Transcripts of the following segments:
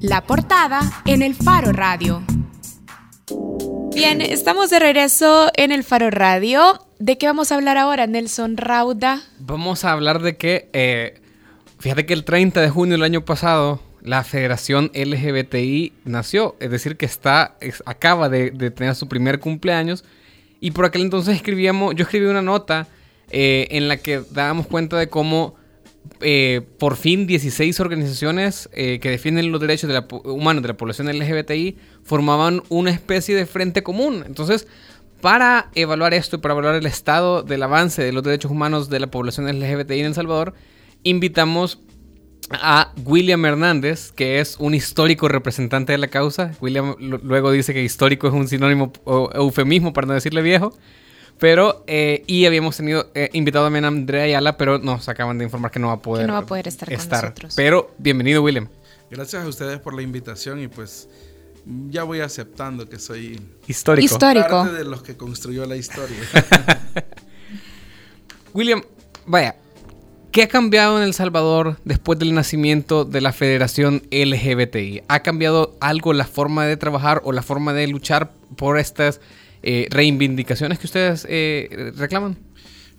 La portada en el Faro Radio. Bien, estamos de regreso en el Faro Radio. ¿De qué vamos a hablar ahora, Nelson Rauda? Vamos a hablar de que, eh, fíjate que el 30 de junio del año pasado, la Federación LGBTI nació, es decir, que está, acaba de, tener su primer cumpleaños. Y por aquel entonces escribíamos, yo escribí una nota eh, en la que dábamos cuenta de cómo eh, por fin 16 organizaciones eh, que defienden los derechos humanos de la población LGBTI formaban una especie de frente común. Entonces, para evaluar esto y para evaluar el estado del avance de los derechos humanos de la población LGBTI en El Salvador, invitamos a William Hernández, que es un histórico representante de la causa. William luego dice que histórico es un sinónimo o eufemismo para no decirle viejo. Pero, eh, y habíamos tenido eh, invitado también a Andrea Ayala, pero nos acaban de informar que no va a poder, no va a poder estar, con nosotros. Pero, bienvenido, William. Gracias a ustedes por la invitación y pues ya voy aceptando que soy histórico. Histórico. Parte de los que construyó la historia. William, vaya, ¿qué ha cambiado en El Salvador después del nacimiento de la Federación LGBTI? ¿Ha cambiado algo la forma de trabajar o la forma de luchar por estas eh, reivindicaciones que ustedes eh, reclaman?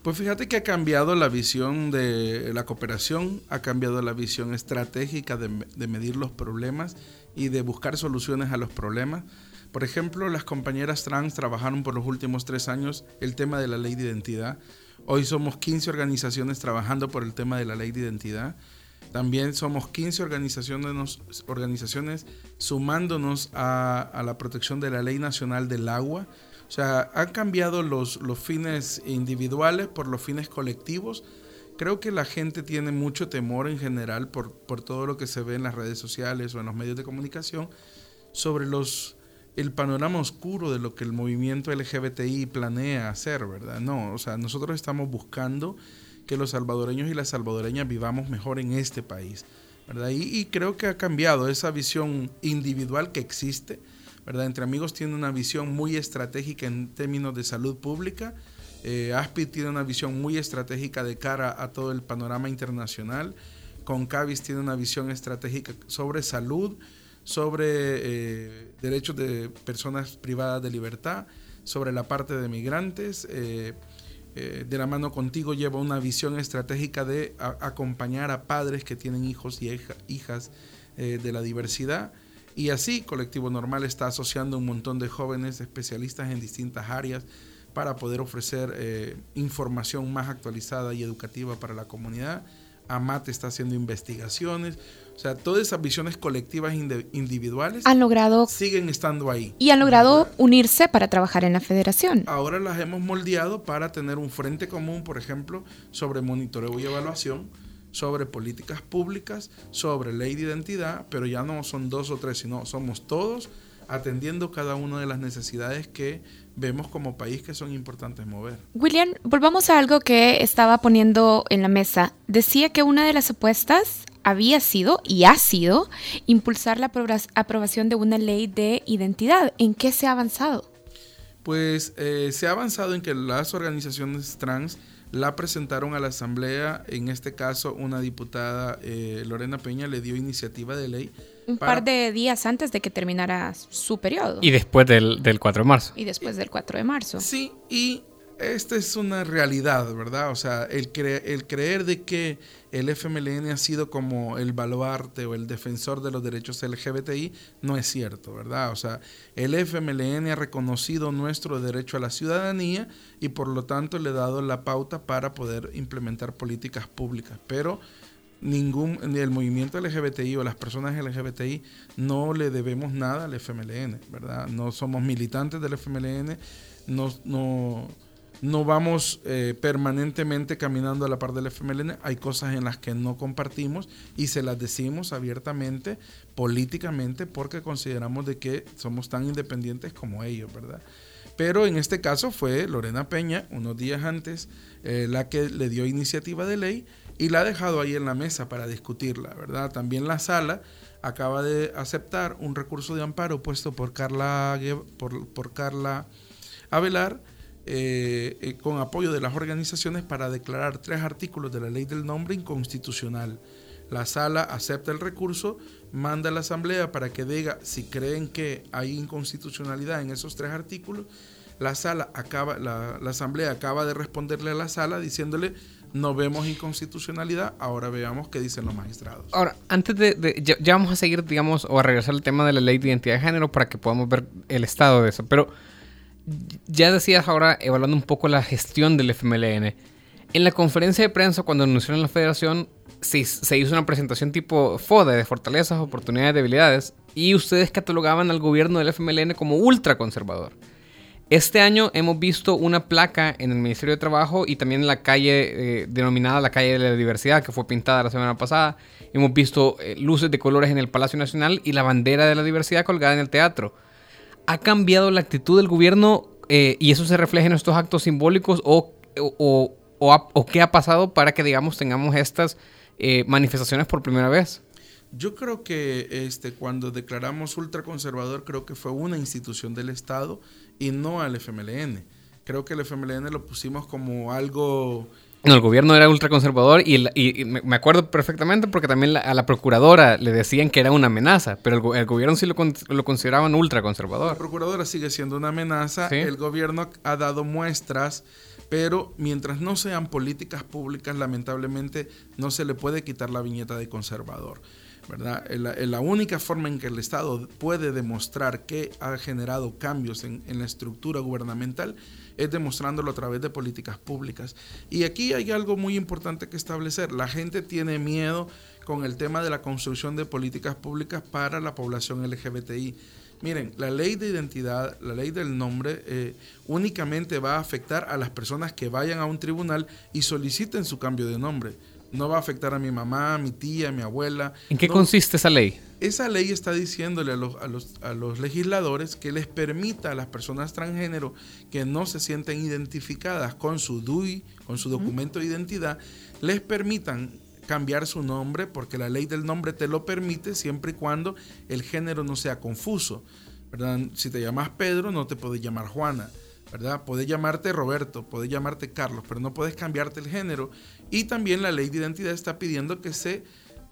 Pues fíjate que ha cambiado la visión de la cooperación, ha cambiado la visión estratégica de, medir los problemas y de buscar soluciones a los problemas. Por ejemplo, las compañeras trans trabajaron por los últimos tres años el tema de la ley de identidad. Hoy somos 15 organizaciones trabajando por el tema de la ley de identidad. También somos 15 organizaciones, sumándonos a la protección de la ley nacional del agua o sea, han cambiado los, los fines individuales por los fines colectivos. Creo que la gente tiene mucho temor en general por, por todo lo que se ve en las redes sociales o en los medios de comunicación sobre los el panorama oscuro de lo que el movimiento LGBTI planea hacer, ¿verdad? No, o sea, nosotros estamos buscando que los salvadoreños y las salvadoreñas vivamos mejor en este país, ¿verdad? Y, y creo que ha cambiado esa visión individual que existe, entre Amigos tiene una visión muy estratégica en términos de salud pública. Eh, ASPI tiene una visión muy estratégica de cara a todo el panorama internacional. Concavis tiene una visión estratégica sobre salud, sobre eh, derechos de personas privadas de libertad, sobre la parte de migrantes. Eh, de la mano contigo lleva una visión estratégica de acompañar a padres que tienen hijos y hijas de la diversidad. Y así Colectivo Normal está asociando un montón de jóvenes especialistas en distintas áreas para poder ofrecer eh, información más actualizada y educativa para la comunidad. AMAT está haciendo investigaciones. O sea, todas esas visiones colectivas individuales han logrado siguen estando ahí. Y han logrado unirse para trabajar en la federación. Ahora las hemos moldeado para tener un frente común, por ejemplo, sobre monitoreo y evaluación sobre políticas públicas, sobre ley de identidad, pero ya no son dos o tres, sino somos todos atendiendo cada una de las necesidades que vemos como país que son importantes mover. William, volvamos a algo que estaba poniendo en la mesa. Decía que una de las apuestas había sido y ha sido impulsar la aprobación de una ley de identidad. ¿En qué se ha avanzado? Pues eh, se ha avanzado en que las organizaciones trans la presentaron a la Asamblea, en este caso una diputada, eh, Lorena Peña, le dio iniciativa de ley. Un par de días antes de que terminara su periodo. Y después del, del 4 de marzo. Y después del 4 de marzo. Sí, y esta es una realidad, ¿verdad? O sea, el, creer de que el FMLN ha sido como el baluarte o el defensor de los derechos LGBTI no es cierto, ¿verdad? O sea, el FMLN ha reconocido nuestro derecho a la ciudadanía y por lo tanto le ha dado la pauta para poder implementar políticas públicas, pero ningún el movimiento LGBTI o las personas LGBTI no le debemos nada al FMLN, ¿verdad? No somos militantes del FMLN, no no vamos eh, permanentemente caminando a la par del FMLN. Hay cosas en las que no compartimos y se las decimos abiertamente, políticamente, porque consideramos de que somos tan independientes como ellos, ¿verdad? Pero en este caso fue Lorena Peña, unos días antes, eh, la que le dio iniciativa de ley y la ha dejado ahí en la mesa para discutirla, ¿verdad? También la sala acaba de aceptar un recurso de amparo puesto por Carla, por, por Carla Avelar, eh, eh, con apoyo de las organizaciones para declarar tres artículos de la ley del nombre inconstitucional. La sala acepta el recurso, manda a la Asamblea para que diga si creen que hay inconstitucionalidad en esos tres artículos. La sala acaba, la, Asamblea acaba de responderle a la sala diciéndole no vemos inconstitucionalidad, ahora veamos qué dicen los magistrados. Ahora, antes de, ya, vamos a seguir, digamos, o a regresar al tema de la ley de identidad de género para que podamos ver el estado de eso, pero ya decías ahora, evaluando un poco la gestión del FMLN, en la conferencia de prensa cuando anunciaron la federación, se, hizo una presentación tipo FODE de fortalezas, oportunidades, debilidades, y ustedes catalogaban al gobierno del FMLN como ultraconservador. Este año hemos visto una placa en el Ministerio de Trabajo y también en la calle eh, denominada la calle de la diversidad que fue pintada la semana pasada. Hemos visto eh, luces de colores en el Palacio Nacional y la bandera de la diversidad colgada en el teatro. ¿Ha cambiado la actitud del gobierno eh, y eso se refleja en estos actos simbólicos o, o, o, qué ha pasado para que digamos tengamos estas manifestaciones por primera vez? Yo creo que este, cuando declaramos ultraconservador, creo que fue una institución del Estado y no al FMLN. Creo que el FMLN lo pusimos como algo... El gobierno era ultraconservador y, y, me acuerdo perfectamente porque también a la procuradora le decían que era una amenaza, pero el, gobierno sí lo, lo, consideraban ultraconservador. La procuradora sigue siendo una amenaza, el gobierno ha dado muestras, pero mientras no sean políticas públicas, lamentablemente no se le puede quitar la viñeta de conservador. ¿verdad? La, única forma en que el Estado puede demostrar que ha generado cambios en, la estructura gubernamental es demostrándolo a través de políticas públicas. Y aquí hay algo muy importante que establecer. La gente tiene miedo con el tema de la construcción de políticas públicas para la población LGBTI. Miren, la ley de identidad, la ley del nombre, eh, únicamente va a afectar a las personas que vayan a un tribunal y soliciten su cambio de nombre no va a afectar a mi mamá, a mi tía, a mi abuela. ¿En qué consiste esa ley? Esa ley está diciéndole a los, a, los, a los, legisladores que les permita a las personas transgénero que no se sienten identificadas con su DUI, con su documento de identidad, les permitan cambiar su nombre, porque la ley del nombre te lo permite siempre y cuando el género no sea confuso. ¿verdad? Si te llamas Pedro, no te puedes llamar Juana. ¿verdad? Puedes llamarte Roberto, puedes llamarte Carlos, pero no puedes cambiarte el género. Y también la ley de identidad está pidiendo que se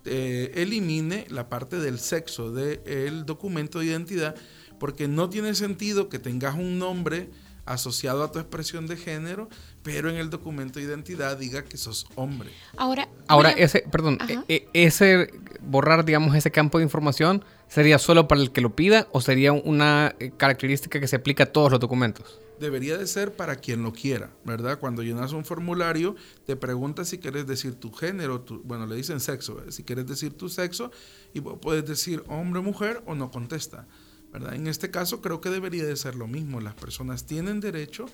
eh, elimine la parte del sexo del documento de identidad, porque no tiene sentido que tengas un nombre asociado a tu expresión de género, pero en el documento de identidad diga que sos hombre. Ahora, ahora ese, perdón, e, e, ese borrar, digamos, ese campo de información sería solo para el que lo pida o sería una eh, característica que se aplica a todos los documentos debería de ser para quien lo quiera, ¿verdad? Cuando llenas un formulario, te pregunta si quieres decir tu género, tu, bueno, le dicen sexo, si quieres decir tu sexo, y puedes decir hombre o mujer o no contesta, ¿verdad? En este caso creo que debería de ser lo mismo, las personas tienen derecho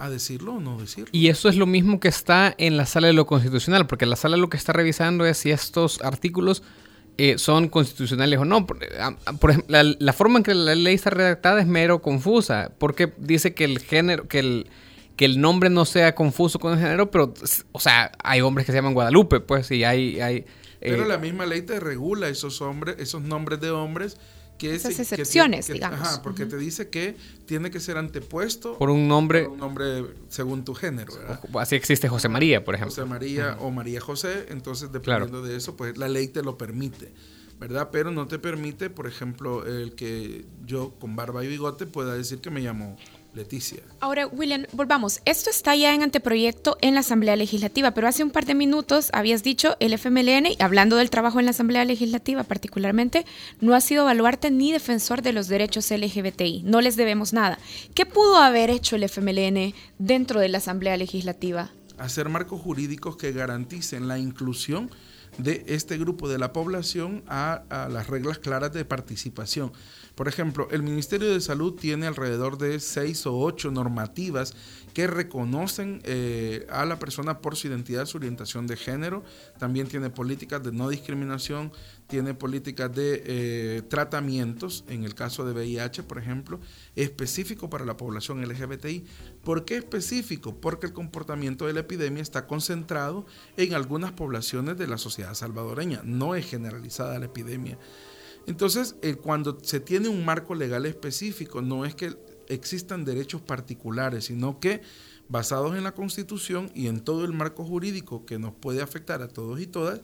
a decirlo o no decirlo. Y eso es lo mismo que está en la sala de lo constitucional, porque la sala lo que está revisando es si estos artículos eh, son constitucionales o no. Por, ejemplo, la, forma en que la ley está redactada es mero confusa, porque dice que el género, que el, que el nombre no sea confuso con el género, pero, o sea, hay hombres que se llaman Guadalupe, pues, y hay... hay pero eh, la misma ley te regula esos hombres, esos nombres de hombres esas excepciones, digamos. Ajá, porque te dice que tiene que ser antepuesto por un nombre, un nombre según tu género. Así existe José María, por ejemplo. José María o María José, entonces dependiendo de eso, pues la ley te lo permite, ¿verdad? Pero no te permite, por ejemplo, el que yo con barba y bigote pueda decir que me llamo Leticia. Ahora, William, volvamos. Esto está ya en anteproyecto en la Asamblea Legislativa, pero hace un par de minutos habías dicho el FMLN, hablando del trabajo en la Asamblea Legislativa particularmente, no ha sido baluarte ni defensor de los derechos LGBTI. No les debemos nada. ¿Qué pudo haber hecho el FMLN dentro de la Asamblea Legislativa? Hacer marcos jurídicos que garanticen la inclusión de este grupo de la población a, a las reglas claras de participación por ejemplo, el Ministerio de Salud tiene alrededor de seis o ocho normativas que reconocen eh, a la persona por su identidad, su orientación de género. También tiene políticas de no discriminación, tiene políticas de eh, tratamientos, en el caso de VIH, por ejemplo, específico para la población LGBTI. ¿Por qué específico? Porque el comportamiento de la epidemia está concentrado en algunas poblaciones de la sociedad salvadoreña, no es generalizada la epidemia. Entonces, eh, cuando se tiene un marco legal específico, no es que existan derechos particulares, sino que basados en la Constitución y en todo el marco jurídico que nos puede afectar a todos y todas,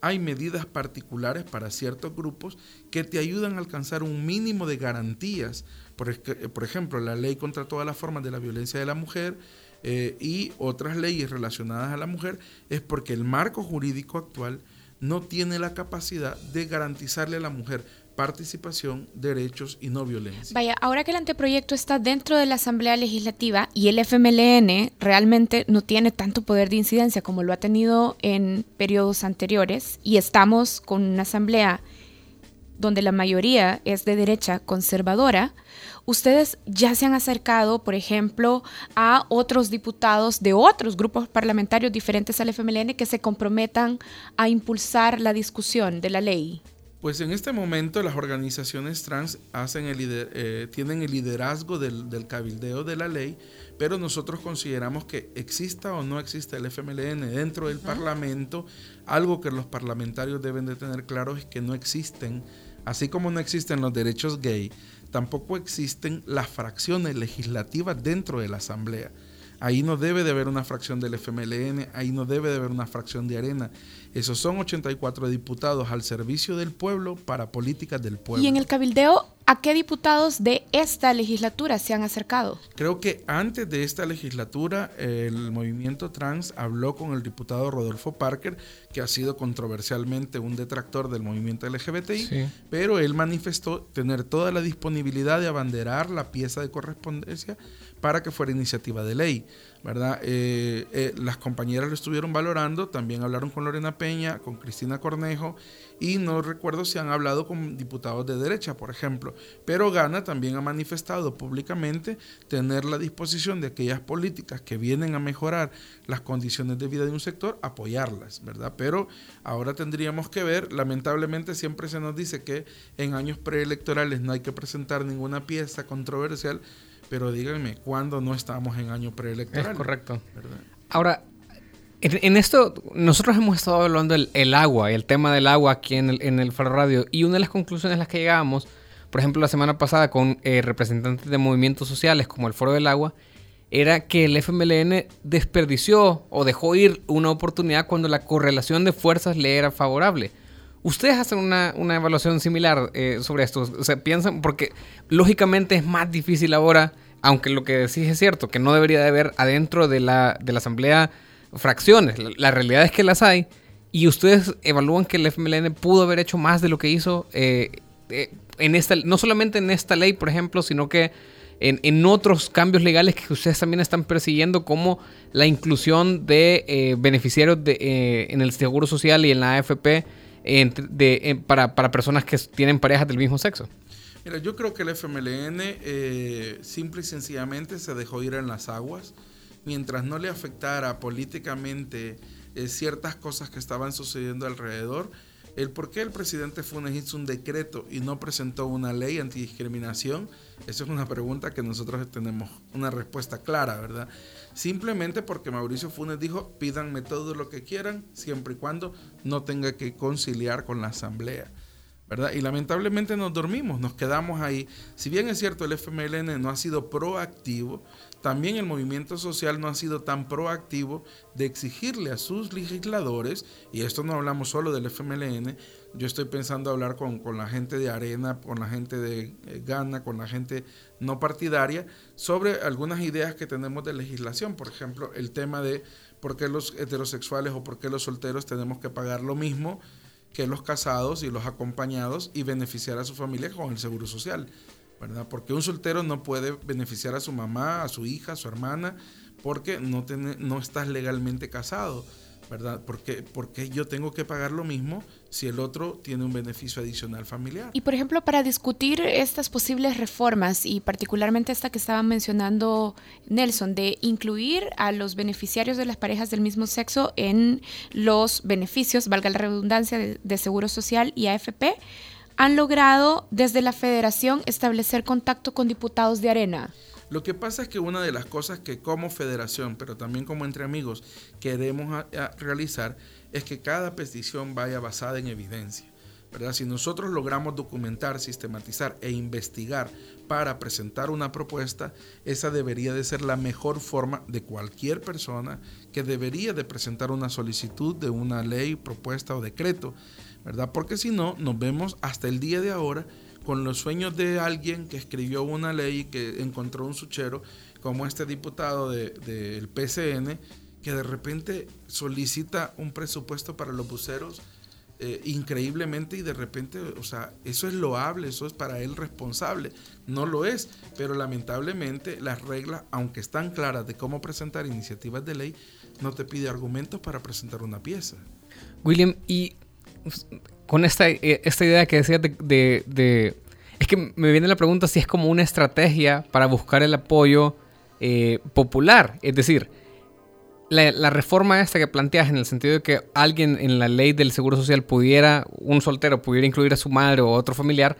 hay medidas particulares para ciertos grupos que te ayudan a alcanzar un mínimo de garantías. Por, por ejemplo, la ley contra todas las formas de la violencia de la mujer eh, y otras leyes relacionadas a la mujer es porque el marco jurídico actual no tiene la capacidad de garantizarle a la mujer participación, derechos y no violencia. Vaya, ahora que el anteproyecto está dentro de la Asamblea Legislativa y el FMLN realmente no tiene tanto poder de incidencia como lo ha tenido en periodos anteriores y estamos con una Asamblea donde la mayoría es de derecha conservadora, ustedes ya se han acercado, por ejemplo, a otros diputados de otros grupos parlamentarios diferentes al FMLN que se comprometan a impulsar la discusión de la ley. Pues en este momento las organizaciones trans hacen el eh, tienen el liderazgo del, cabildeo de la ley, pero nosotros consideramos que exista o no exista el FMLN dentro del Parlamento, algo que los parlamentarios deben de tener claro es que no existen, así como no existen los derechos gay, tampoco existen las fracciones legislativas dentro de la Asamblea. Ahí no debe de haber una fracción del FMLN, ahí no debe de haber una fracción de Arena. Esos son 84 diputados al servicio del pueblo para políticas del pueblo. ¿Y en el cabildeo a qué diputados de esta legislatura se han acercado? Creo que antes de esta legislatura el movimiento trans habló con el diputado Rodolfo Parker, que ha sido controversialmente un detractor del movimiento LGBTI, pero él manifestó tener toda la disponibilidad de abanderar la pieza de correspondencia para que fuera iniciativa de ley. ¿verdad? Eh, eh, las compañeras lo estuvieron valorando, también hablaron con Lorena Peña, con Cristina Cornejo, y no recuerdo si han hablado con diputados de derecha, por ejemplo. Pero Gana también ha manifestado públicamente tener la disposición de aquellas políticas que vienen a mejorar las condiciones de vida de un sector, apoyarlas, ¿verdad? Pero ahora tendríamos que ver, lamentablemente siempre se nos dice que en años preelectorales no hay que presentar ninguna pieza controversial, pero díganme, ¿cuándo no estamos en año preelectoral? Es correcto. Ahora, en, esto, nosotros hemos estado hablando del el agua, el tema del agua aquí en el, en el Faro Radio, y una de las conclusiones a las que llegamos, por ejemplo, la semana pasada con eh, representantes de movimientos sociales como el Foro del Agua, era que el FMLN desperdició o dejó ir una oportunidad cuando la correlación de fuerzas le era favorable. ¿Ustedes hacen una, evaluación similar eh, sobre esto? O sea, piensan, porque lógicamente es más difícil ahora, aunque lo que decís es cierto, que no debería de haber adentro de la, de la Asamblea fracciones. La, realidad es que las hay. Y ustedes evalúan que el FMLN pudo haber hecho más de lo que hizo eh, eh, en esta, no solamente en esta ley, por ejemplo, sino que en, otros cambios legales que ustedes también están persiguiendo, como la inclusión de beneficiarios de, en el Seguro Social y en la AFP para, para, personas que tienen parejas del mismo sexo? Mira, yo creo que el FMLN eh, simple y sencillamente se dejó ir en las aguas mientras no le afectara políticamente eh, ciertas cosas que estaban sucediendo alrededor. El por qué el presidente Funes hizo un decreto y no presentó una ley antidiscriminación, esa es una pregunta que nosotros tenemos una respuesta clara, ¿verdad? simplemente porque Mauricio Funes dijo, pídanme todo lo que quieran, siempre y cuando no tenga que conciliar con la asamblea. ¿verdad? Y lamentablemente nos dormimos, nos quedamos ahí. Si bien es cierto, el FMLN no ha sido proactivo, también el movimiento social no ha sido tan proactivo de exigirle a sus legisladores, y esto no hablamos solo del FMLN, yo estoy pensando hablar con, la gente de Arena, con la gente de eh, Gana, con la gente no partidaria, sobre algunas ideas que tenemos de legislación. Por ejemplo, el tema de por qué los heterosexuales o por qué los solteros tenemos que pagar lo mismo que los casados y los acompañados y beneficiar a su familia con el seguro social. ¿Verdad? Porque un soltero no puede beneficiar a su mamá, a su hija, a su hermana, porque no, no estás legalmente casado. ¿verdad? Porque, porque yo tengo que pagar lo mismo si el otro tiene un beneficio adicional familiar. Y por ejemplo, para discutir estas posibles reformas y particularmente esta que estaba mencionando Nelson, de incluir a los beneficiarios de las parejas del mismo sexo en los beneficios, valga la redundancia, de, de Seguro Social y AFP, han logrado desde la federación establecer contacto con diputados de Arena. Lo que pasa es que una de las cosas que como federación, pero también como entre amigos, queremos realizar es que cada petición vaya basada en evidencia. ¿verdad? Si nosotros logramos documentar, sistematizar e investigar para presentar una propuesta, esa debería de ser la mejor forma de cualquier persona que debería de presentar una solicitud de una ley, propuesta o decreto, ¿verdad? Porque si no, nos vemos hasta el día de ahora con los sueños de alguien que escribió una ley que encontró un suchero, como este diputado del de, PCN, que de repente solicita un presupuesto para los buceros eh, increíblemente y de repente, o sea, eso es loable, eso es para él responsable. No lo es, pero lamentablemente las reglas, aunque están claras de cómo presentar iniciativas de ley, no te pide argumentos para presentar una pieza. William, y con esta, eh, esta idea que decías de, de, Es que me viene la pregunta si es como una estrategia para buscar el apoyo eh, popular. Es decir, la, reforma esta que planteas en el sentido de que alguien en la ley del Seguro Social pudiera, un soltero pudiera incluir a su madre o otro familiar,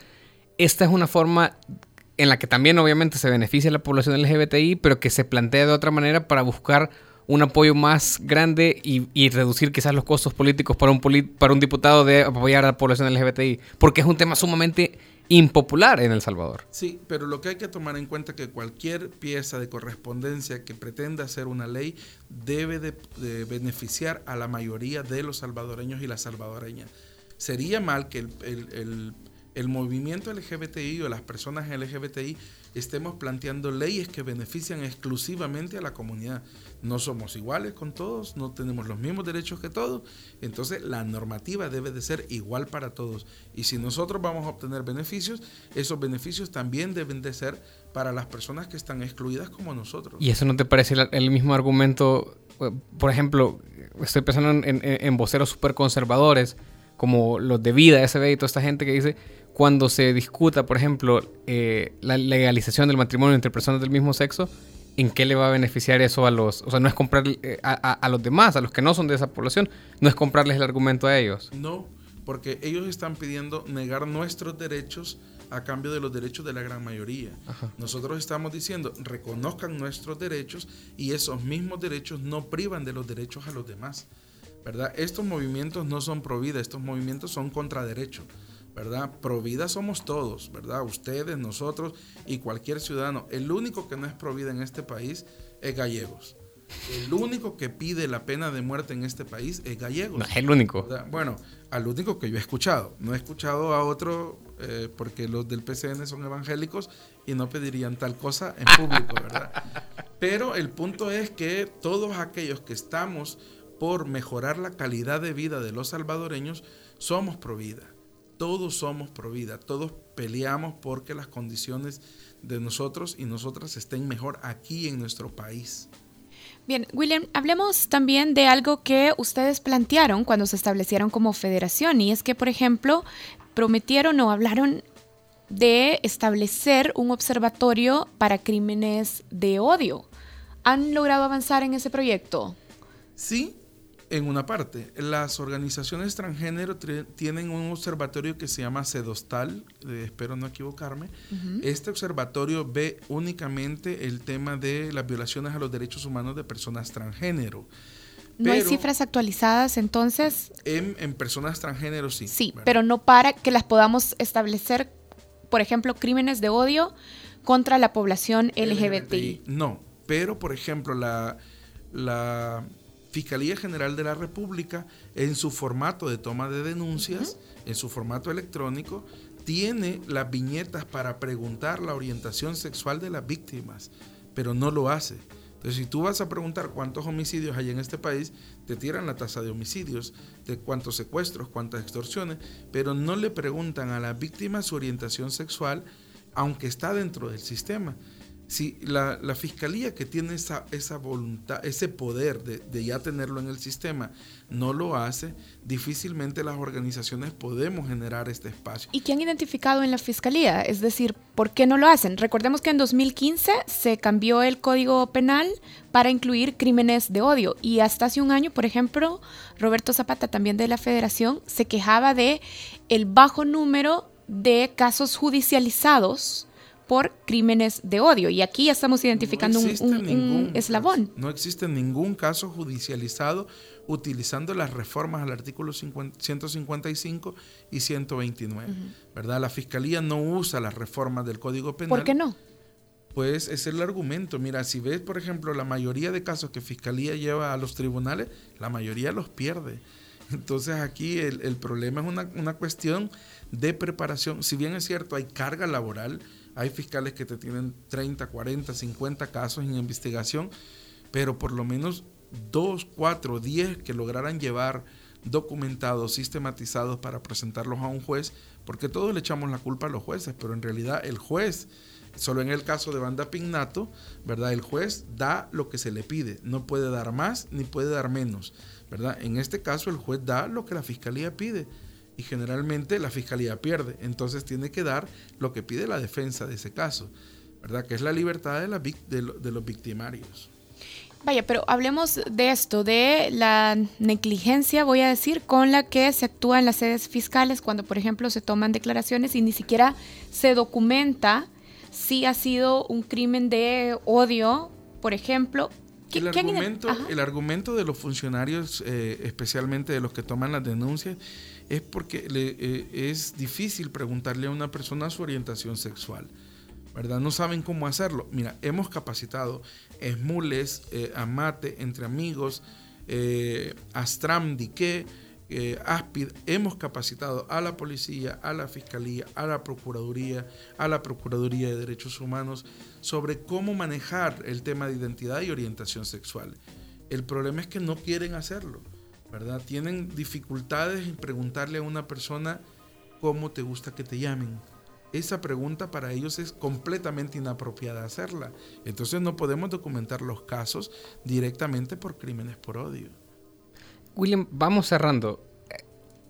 esta es una forma en la que también obviamente se beneficia a la población LGBTI, pero que se plantea de otra manera para buscar un apoyo más grande y, reducir quizás los costos políticos para un, para un diputado de apoyar a la población LGBTI, porque es un tema sumamente impopular en El Salvador. Sí, pero lo que hay que tomar en cuenta es que cualquier pieza de correspondencia que pretenda hacer una ley debe de, beneficiar a la mayoría de los salvadoreños y las salvadoreñas. Sería mal que el, el movimiento LGBTI o las personas LGBTI estemos planteando leyes que benefician exclusivamente a la comunidad. No somos iguales con todos, no tenemos los mismos derechos que todos, entonces la normativa debe de ser igual para todos. Y si nosotros vamos a obtener beneficios, esos beneficios también deben de ser para las personas que están excluidas como nosotros. ¿Y eso no te parece el, mismo argumento? Eh, por ejemplo, estoy pensando en, en, voceros súper conservadores, como los de Vida, SB y toda esta gente que dice cuando se discuta, por ejemplo, eh, la legalización del matrimonio entre personas del mismo sexo, ¿en qué le va a beneficiar eso a los... O sea, no es comprar eh, a, los demás, a los que no son de esa población, no es comprarles el argumento a ellos. No, porque ellos están pidiendo negar nuestros derechos a cambio de los derechos de la gran mayoría. Nosotros estamos diciendo, reconozcan nuestros derechos y esos mismos derechos no privan de los derechos a los demás. ¿verdad? Estos movimientos no son pro vida, estos movimientos son contra derecho. ¿Verdad? Provida somos todos, ¿verdad? Ustedes, nosotros y cualquier ciudadano. El único que no es provida en este país es gallegos. El único que pide la pena de muerte en este país es gallegos. No es el único. Bueno, al único que yo he escuchado. No he escuchado a otro eh, porque los del PCN son evangélicos y no pedirían tal cosa en público, ¿verdad? Pero el punto es que todos aquellos que estamos por mejorar la calidad de vida de los salvadoreños somos provida todos somos pro vida, todos peleamos porque las condiciones de nosotros y nosotras estén mejor aquí en nuestro país. Bien, William, hablemos también de algo que ustedes plantearon cuando se establecieron como federación y es que, por ejemplo, prometieron o hablaron de establecer un observatorio para crímenes de odio. ¿Han logrado avanzar en ese proyecto? Sí, en una parte. Las organizaciones transgénero tienen un observatorio que se llama CEDOSTAL, espero no equivocarme. Este observatorio ve únicamente el tema de las violaciones a los derechos humanos de personas transgénero. ¿No hay cifras actualizadas entonces? En, personas transgénero sí. Sí, pero no para que las podamos establecer, por ejemplo, crímenes de odio contra la población LGBTI. No, pero por ejemplo, la, la Fiscalía General de la República, en su formato de toma de denuncias, en su formato electrónico, tiene las viñetas para preguntar la orientación sexual de las víctimas, pero no lo hace. Entonces, si tú vas a preguntar cuántos homicidios hay en este país, te tiran la tasa de homicidios, de cuántos secuestros, cuántas extorsiones, pero no le preguntan a la víctima su orientación sexual, aunque está dentro del sistema si la, fiscalía que tiene esa, esa voluntad, ese poder de, ya tenerlo en el sistema, no lo hace, difícilmente las organizaciones podemos generar este espacio. ¿Y qué han identificado en la fiscalía? Es decir, ¿por qué no lo hacen? Recordemos que en 2015 se cambió el código penal para incluir crímenes de odio y hasta hace un año, por ejemplo, Roberto Zapata, también de la Federación, se quejaba de el bajo número de casos judicializados por crímenes de odio. Y aquí ya estamos identificando un, eslabón. no existe ningún caso judicializado utilizando las reformas al artículo 155 y 129. ¿Verdad? La Fiscalía no usa las reformas del Código Penal. ¿Por qué no? Pues es el argumento. Mira, si ves, por ejemplo, la mayoría de casos que Fiscalía lleva a los tribunales, la mayoría los pierde. Entonces aquí el, problema es una, una, cuestión de preparación. Si bien es cierto, hay carga laboral, hay fiscales que te tienen 30, 40, 50 casos en investigación, pero por lo menos 2, 4, 10 que lograran llevar documentados, sistematizados para presentarlos a un juez, porque todos le echamos la culpa a los jueces, pero en realidad el juez, solo en el caso de Banda Pignato, ¿verdad? El juez da lo que se le pide, no puede dar más ni puede dar menos, ¿verdad? En este caso el juez da lo que la fiscalía pide y generalmente la fiscalía pierde, entonces tiene que dar lo que pide la defensa de ese caso, ¿verdad? Que es la libertad de, la, de los victimarios. Vaya, pero hablemos de esto, de la negligencia, voy a decir, con la que se actúa en las sedes fiscales cuando, por ejemplo, se toman declaraciones y ni siquiera se documenta si ha sido un crimen de odio, por ejemplo. El argumento, el argumento de los funcionarios, eh, especialmente de los que toman las denuncias, es porque eh, es difícil preguntarle a una persona su orientación sexual. ¿verdad? No saben cómo hacerlo. Mira, hemos capacitado Esmules, eh, Amate, Entre Amigos, eh, Astram, Dique, eh, Aspid, hemos capacitado a la policía, a la fiscalía, a la procuraduría, a la Procuraduría de Derechos Humanos sobre cómo manejar el tema de identidad y orientación sexual. El problema es que no quieren hacerlo, Tienen dificultades en preguntarle a una persona cómo te gusta que te llamen esa pregunta para ellos es completamente inapropiada hacerla. Entonces no podemos documentar los casos directamente por crímenes por odio. William, vamos cerrando.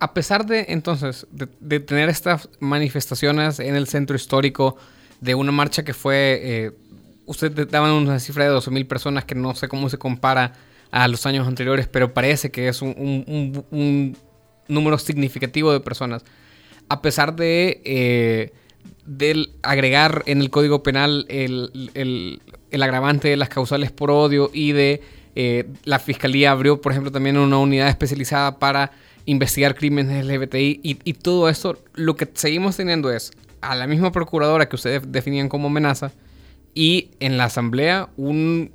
A pesar de entonces de, tener estas manifestaciones en el centro histórico de una marcha que fue, eh, ustedes daban una cifra de 12.000 personas que no sé cómo se compara a los años anteriores, pero parece que es un, número significativo de personas. A pesar de eh, agregar en el Código Penal el, agravante de las causales por odio y de eh, la Fiscalía abrió, por ejemplo, también una unidad especializada para investigar crímenes LGBTI y, y todo eso, lo que seguimos teniendo es a la misma procuradora que ustedes definían como amenaza y en la Asamblea un,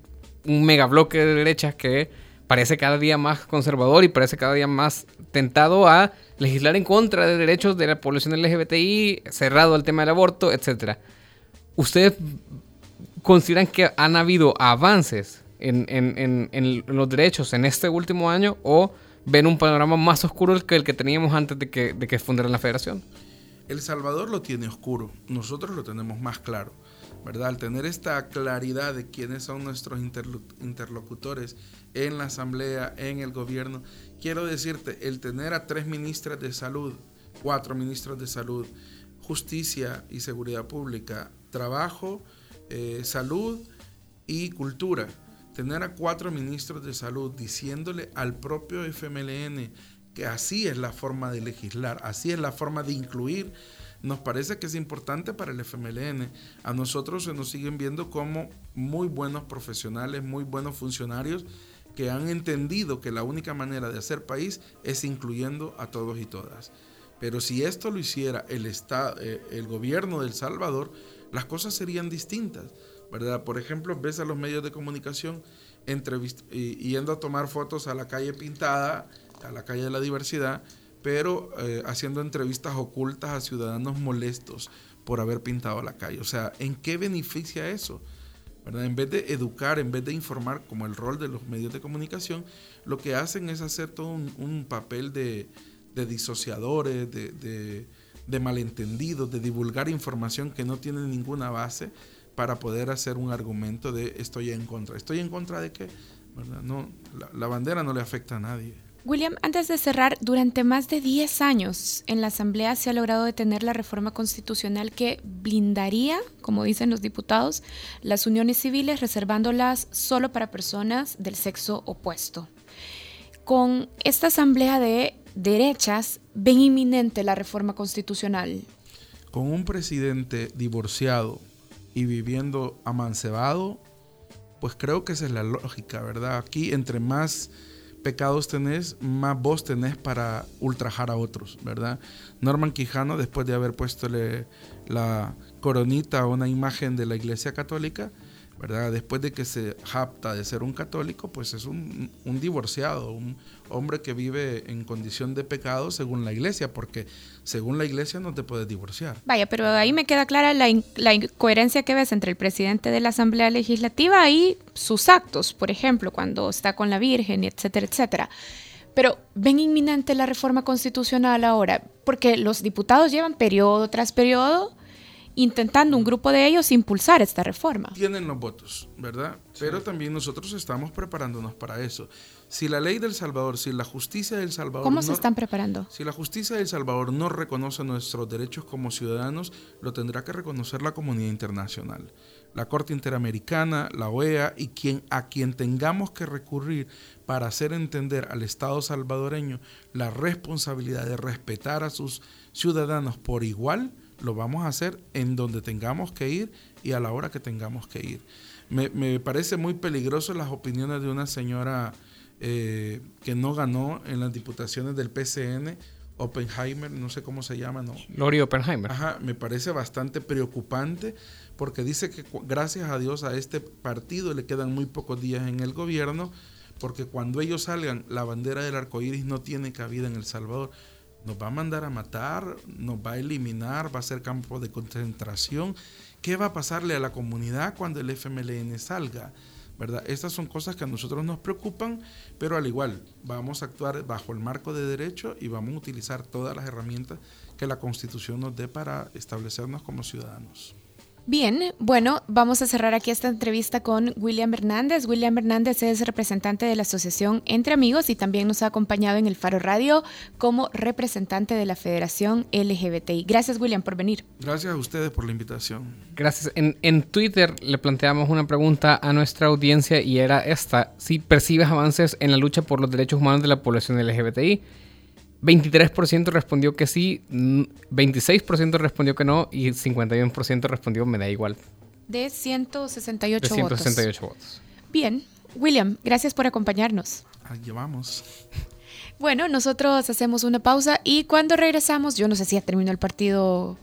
un megabloque de derechas que parece cada día más conservador y parece cada día más tentado a legislar en contra de derechos de la población LGBTI, cerrado al tema del aborto, etc. ¿Ustedes consideran que han habido avances en, los derechos en este último año o ven un panorama más oscuro que el que teníamos antes de que, de que fundara la federación? El Salvador lo tiene oscuro, nosotros lo tenemos más claro. ¿Verdad? Al tener esta claridad de quiénes son nuestros interlocutores en la Asamblea, en el gobierno, quiero decirte, el tener a tres ministras de salud, cuatro ministros de salud, justicia y seguridad pública, trabajo, eh, salud y cultura, tener a cuatro ministros de salud diciéndole al propio FMLN que así es la forma de legislar, así es la forma de incluir nos parece que es importante para el FMLN. A nosotros se nos siguen viendo como muy buenos profesionales, muy buenos funcionarios que han entendido que la única manera de hacer país es incluyendo a todos y todas. Pero si esto lo hiciera el, Estado, eh, el gobierno de El Salvador, las cosas serían distintas. ¿verdad? Por ejemplo, ves a los medios de comunicación yendo a tomar fotos a la calle pintada, a la calle de la diversidad, pero eh, haciendo entrevistas ocultas a ciudadanos molestos por haber pintado la calle. O sea, ¿en qué beneficia eso? ¿verdad? En vez de educar, en vez de informar, como el rol de los medios de comunicación, lo que hacen es hacer todo un, papel de, disociadores, de, de, malentendidos, de divulgar información que no tiene ninguna base para poder hacer un argumento de estoy en contra. ¿Estoy en contra de qué? No, la bandera no le afecta a nadie. William, antes de cerrar, durante más de 10 años en la Asamblea se ha logrado detener la reforma constitucional que blindaría, como dicen los diputados, las uniones civiles reservándolas solo para personas del sexo opuesto. Con esta Asamblea de derechas, ven inminente la reforma constitucional. Con un presidente divorciado y viviendo amancebado, pues creo que esa es la lógica, ¿verdad? Aquí entre más pecados tenés, más voz tenés para ultrajar a otros, ¿verdad? Norman Quijano, después de haber puesto la coronita a una imagen de la Iglesia Católica, Después de que se japta de ser un católico, pues es un, divorciado, un hombre que vive en condición de pecado según la iglesia, porque según la iglesia no te puedes divorciar. Vaya, pero ahí me queda clara la, la incoherencia que ves entre el presidente de la Asamblea Legislativa y sus actos, por ejemplo, cuando está con la Virgen, etcétera, etcétera. Pero ven inminente la reforma constitucional ahora, porque los diputados llevan periodo tras periodo intentando un grupo de ellos impulsar esta reforma. Tienen los votos, ¿verdad? Pero también nosotros estamos preparándonos para eso. Si la ley del Salvador, si la justicia del Salvador... ¿Cómo se están preparando? Si la justicia del Salvador no reconoce nuestros derechos como ciudadanos, lo tendrá que reconocer la comunidad internacional. La Corte Interamericana, la OEA y quien, a quien tengamos que recurrir para hacer entender al Estado salvadoreño la responsabilidad de respetar a sus ciudadanos por igual, lo vamos a hacer en donde tengamos que ir y a la hora que tengamos que ir. Me, parece muy peligroso las opiniones de una señora eh, que no ganó en las diputaciones del PCN, Oppenheimer, no sé cómo se llama, ¿no? Lori Oppenheimer. Ajá, me parece bastante preocupante porque dice que gracias a Dios a este partido le quedan muy pocos días en el gobierno, porque cuando ellos salgan, la bandera del arco iris no tiene cabida en El Salvador nos va a mandar a matar, nos va a eliminar, va a ser campo de concentración. ¿Qué va a pasarle a la comunidad cuando el FMLN salga? ¿verdad? Estas son cosas que a nosotros nos preocupan, pero al igual vamos a actuar bajo el marco de derecho y vamos a utilizar todas las herramientas que la Constitución nos dé para establecernos como ciudadanos. Bien, bueno, vamos a cerrar aquí esta entrevista con William Hernández. William Hernández es representante de la Asociación Entre Amigos y también nos ha acompañado en el Faro Radio como representante de la Federación LGBTI. Gracias, William, por venir. Gracias a ustedes por la invitación. Gracias. En, en Twitter le planteamos una pregunta a nuestra audiencia y era esta. Si percibes avances en la lucha por los derechos humanos de la población LGBTI, 23% respondió que sí, 26% respondió que no y 51% respondió me da igual. De 168, de 168 votos. Bien, William, gracias por acompañarnos. Aquí vamos. Bueno, nosotros hacemos una pausa y cuando regresamos, yo no sé si ya terminó el partido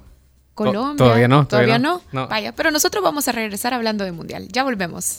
Colombia. Todavía no. Todavía, no? no. Vaya, pero nosotros vamos a regresar hablando de Mundial. Ya volvemos.